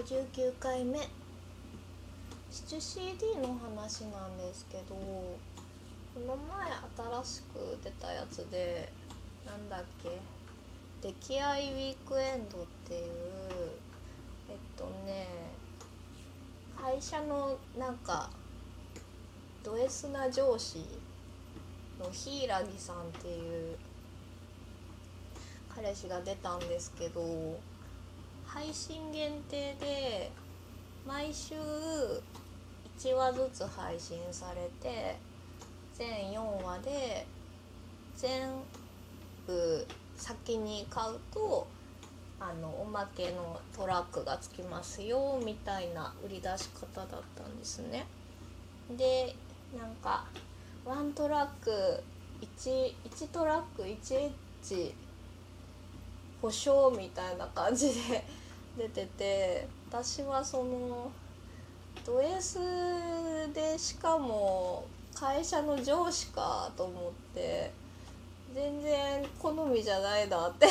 59回目。シチュ CD の話なんですけどこの前新しく出たやつでなんだっけ「出来合いウィークエンド」っていうえっとね会社のなんかド S な上司の柊さんっていう彼氏が出たんですけど配信限定で毎週1話ずつ配信されて全4話で全部先に買うとあのおまけのトラックがつきますよみたいな売り出し方だったんですね。でなんかワントラック 1, 1トラック1エッジ保証みたいな感じで出てて私はそのド S でしかも会社の上司かと思って全然好みじゃないなって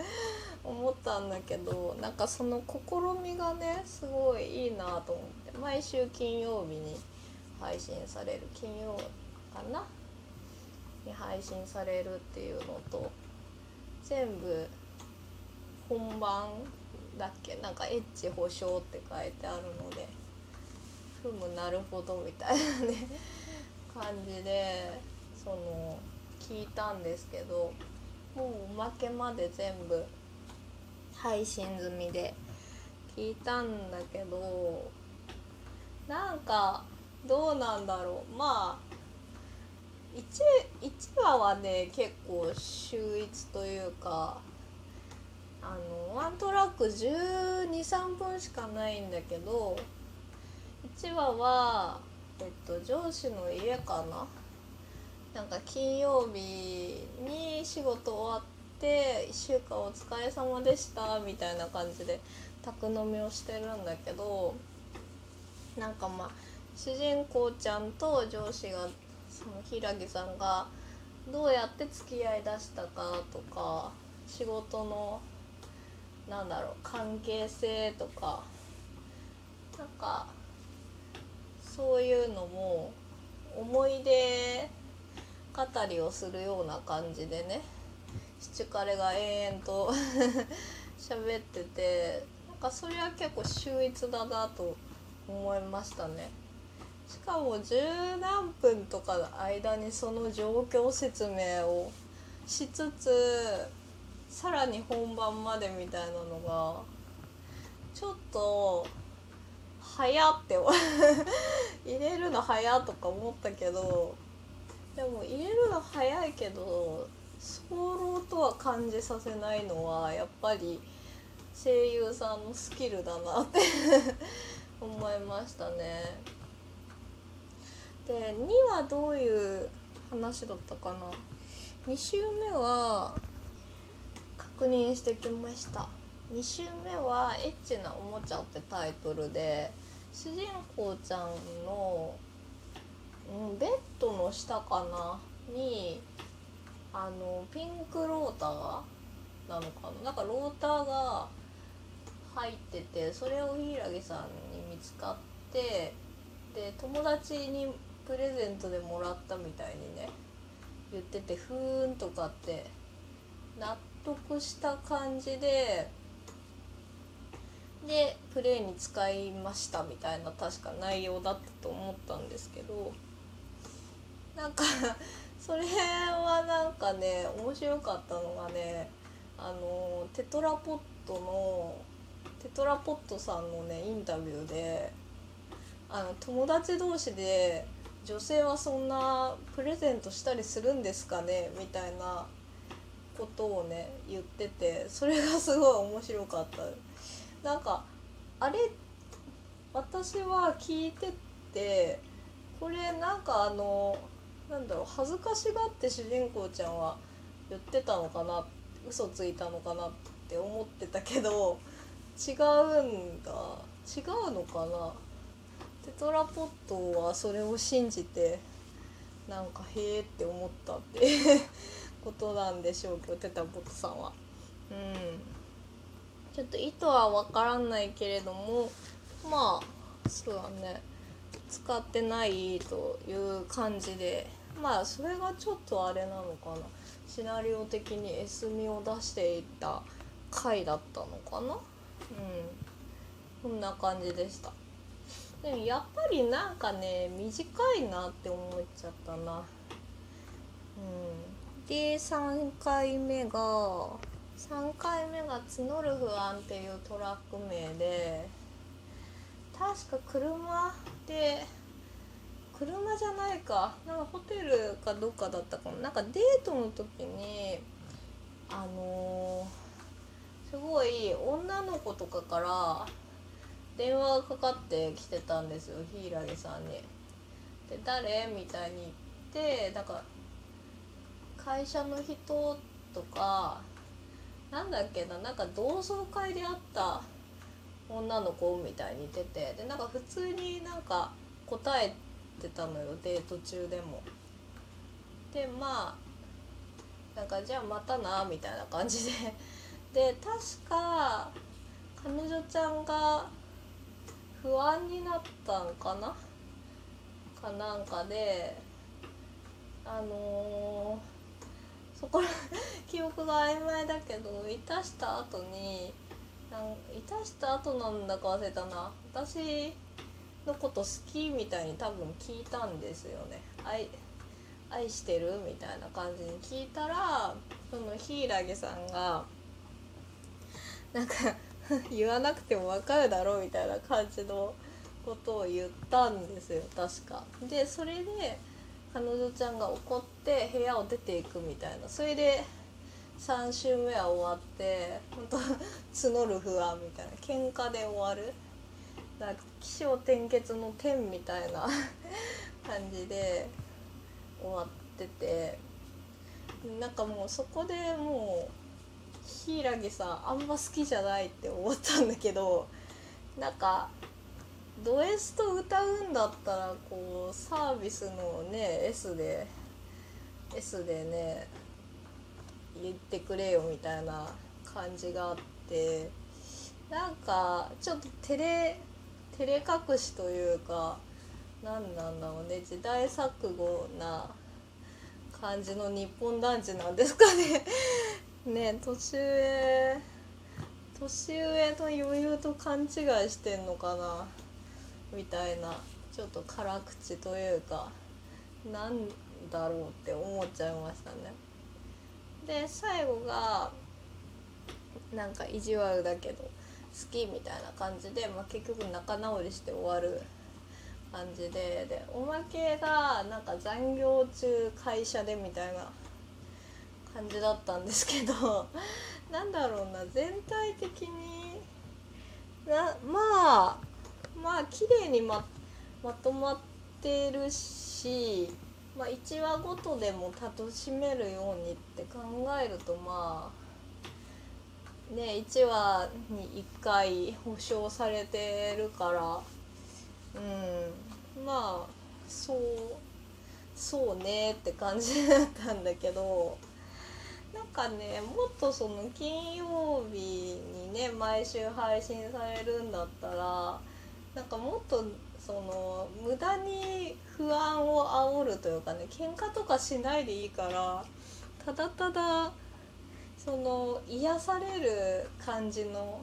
思ったんだけどなんかその試みがねすごいいいなと思って毎週金曜日に配信される金曜かな？に配信されるっていうのと全部本番だっけ？なんかエッチ保証って書いてあるので。ふむなるほどみたいなね。感じでその聞いたんですけどもうおまけまで全部配信済みで聞いたんだけどなんかどうなんだろう。まあ 1, 1話はね結構秀逸というかあのワントラック1 2 3分しかないんだけど1話は、えっと、上司の家かな？なんか金曜日に仕事終わって1週間お疲れ様でしたみたいな感じで宅飲みをしてるんだけどなんかまあ主人公ちゃんと上司がその平木さんがどうやって付き合いだしたかとか仕事のなんだろう関係性とかなんかそういうのも思い出語りをするような感じでね七彼が延々と 喋っててなんかそれは結構秀逸だなと思いましたね。しかも十何分とかの間にその状況説明をしつつさらに本番までみたいなのがちょっと早って 入れるの早とか思ったけどでも入れるの早いけど早漏とは感じさせないのはやっぱり声優さんのスキルだなって 思いましたね。で2はどういう話だったかな2週目は確認してきました。2週目は「エッチなおもちゃ」ってタイトルで主人公ちゃんの、ベッドの下かな？にあのピンクローターなのかな？なんかローターが入っててそれを柊さんに見つかってで友達にプレゼントでもらったみたいにね言っててふーんとかって納得した感じででプレイに使いましたみたいな確か内容だったと思ったんですけどなんか それはなんかね面白かったのがねあのテトラポットのテトラポットさんのねインタビューであの友達同士で女性はそんなプレゼントしたりするんですかねみたいなことをね言っててそれがすごい面白かった。なんかあれ私は聞いててこれなんかあのなんだろう恥ずかしがって主人公ちゃんは言ってたのかな嘘ついたのかなって思ってたけど違うんだ。違うのかな。テトラポットはそれを信じてなんかへえって思ったって。ことなんでしょうけどテトラポットさんは。うん。ちょっと意図はわからないけれどもまあそうだね。使ってないという感じで。まあそれがちょっとあれなのかな。シナリオ的にエスミを出していた回だったのかな。うん。こんな感じでした。でもやっぱりなんかね短いなって思っちゃったな。うん。で3回目が3回目が「募る不安」っていうトラック名で確か車で車じゃないかなんかホテルかどっかだったかもなんかデートの時にあのー、すごい女の子とかから電話がかかってきてたんですよ柊さんに。で誰？みたいに言ってなんか会社の人とかなんだっけななんか同窓会で会った女の子みたいに言っててでなんか普通になんか答えてたのよデート中でも。でまあなんかじゃあまたなみたいな感じで で確か彼女ちゃんが不安になったんかな？かなんかであのーそこら記憶が曖昧だけどいたした後になんいたした後なんだか忘れたな私のこと好きみたいに多分聞いたんですよね愛愛してるみたいな感じに聞いたらその柊さんがなんか 言わなくても分かるだろうみたいな感じのことを言ったんですよ確か。でそれで彼女ちゃんが怒って部屋を出ていくみたいな。それで3週目は終わって本当 募る不安みたいな。喧嘩で終わる。なんか起承転結の点みたいな 感じで終わってて。なんかもうそこでもう柊さんあんま好きじゃないって思ったんだけどなんかド S と歌うんだったらこうサービスのね S で S でね言ってくれよみたいな感じがあってなんかちょっと照れ照れ隠しというか何なんだろうね時代錯誤な感じの日本男児なんですかね。ね年上年上の余裕と勘違いしてんのかな。みたいなちょっと辛口というかなんだろうって思っちゃいましたね。で最後がなんか意地悪だけど好きみたいな感じで、まあ、結局仲直りして終わる感じででおまけがなんか残業中会社でみたいな感じだったんですけどなんだろうな全体的になまあまあ綺麗にままとまってるし、まあ、1話ごとでも楽しめるようにって考えるとまあね1話に1回保証されてるからうんまあそうそうねって感じだったんだけど。なんかねもっとその金曜日にね毎週配信されるんだったらなんかもっとその無駄に不安を煽るというかね喧嘩とかしないでいいからただただその癒される感じの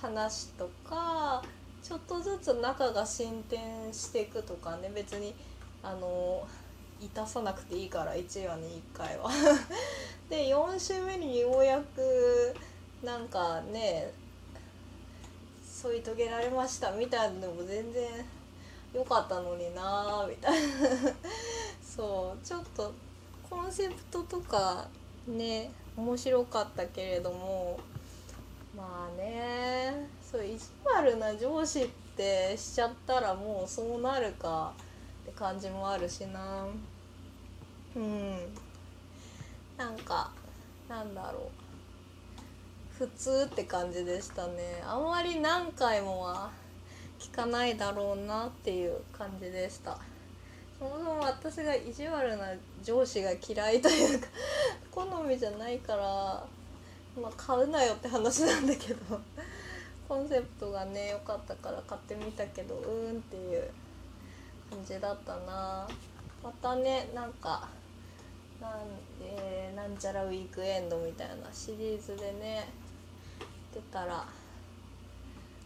話とかちょっとずつ仲が進展していくとかね別にあのいたさなくていいから1話に1回は。で4週目にようやくなんかね添い遂げられましたみたいなのも全然良かったのになみたいな。そう。ちょっとコンセプトとかね面白かったけれどもまあねそう意地悪な上司ってしちゃったらもうそうなるかって感じもあるしな。うん。なんかなんだろう。普通って感じでしたね。あんまり何回もは聞かないだろうなっていう感じでした。そもそも私が意地悪な上司が嫌いというか 好みじゃないからまあ買うなよって話なんだけどコンセプトがね良かったから買ってみたけどうーんっていう感じだったな。またねなんかなん,、えーなんちゃらウィークエンドみたいなシリーズでね出たら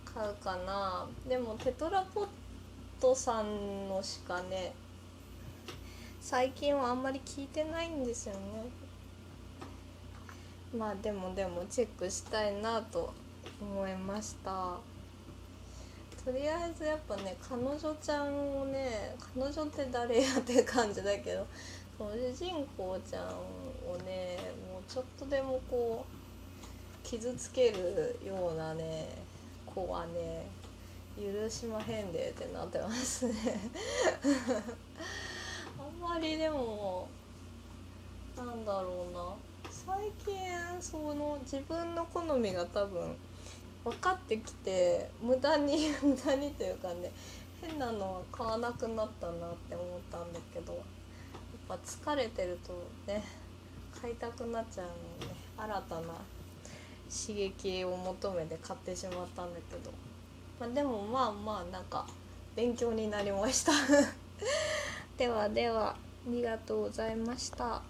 買うかな。でもテトラポットさんのしかね最近はあんまり聞いてないんですよね。まあでもでもチェックしたいなと思いました。とりあえずやっぱね彼女ちゃんをね彼女って誰やって感じだけど主人公ちゃんをねもうちょっとでもこう傷つけるようなね子はね許しまへんでってなってますね。あんまりでもなんだろうな。最近その自分の好みが多分分かってきて無駄に 無駄にというかね変なのは買わなくなったなって思ったんだけどやっぱ疲れてるとね買いたくなっちゃうのね。新たな刺激を求めて買ってしまったんだけど、まあ、でもまあまあなんか勉強になりました ではではありがとうございました。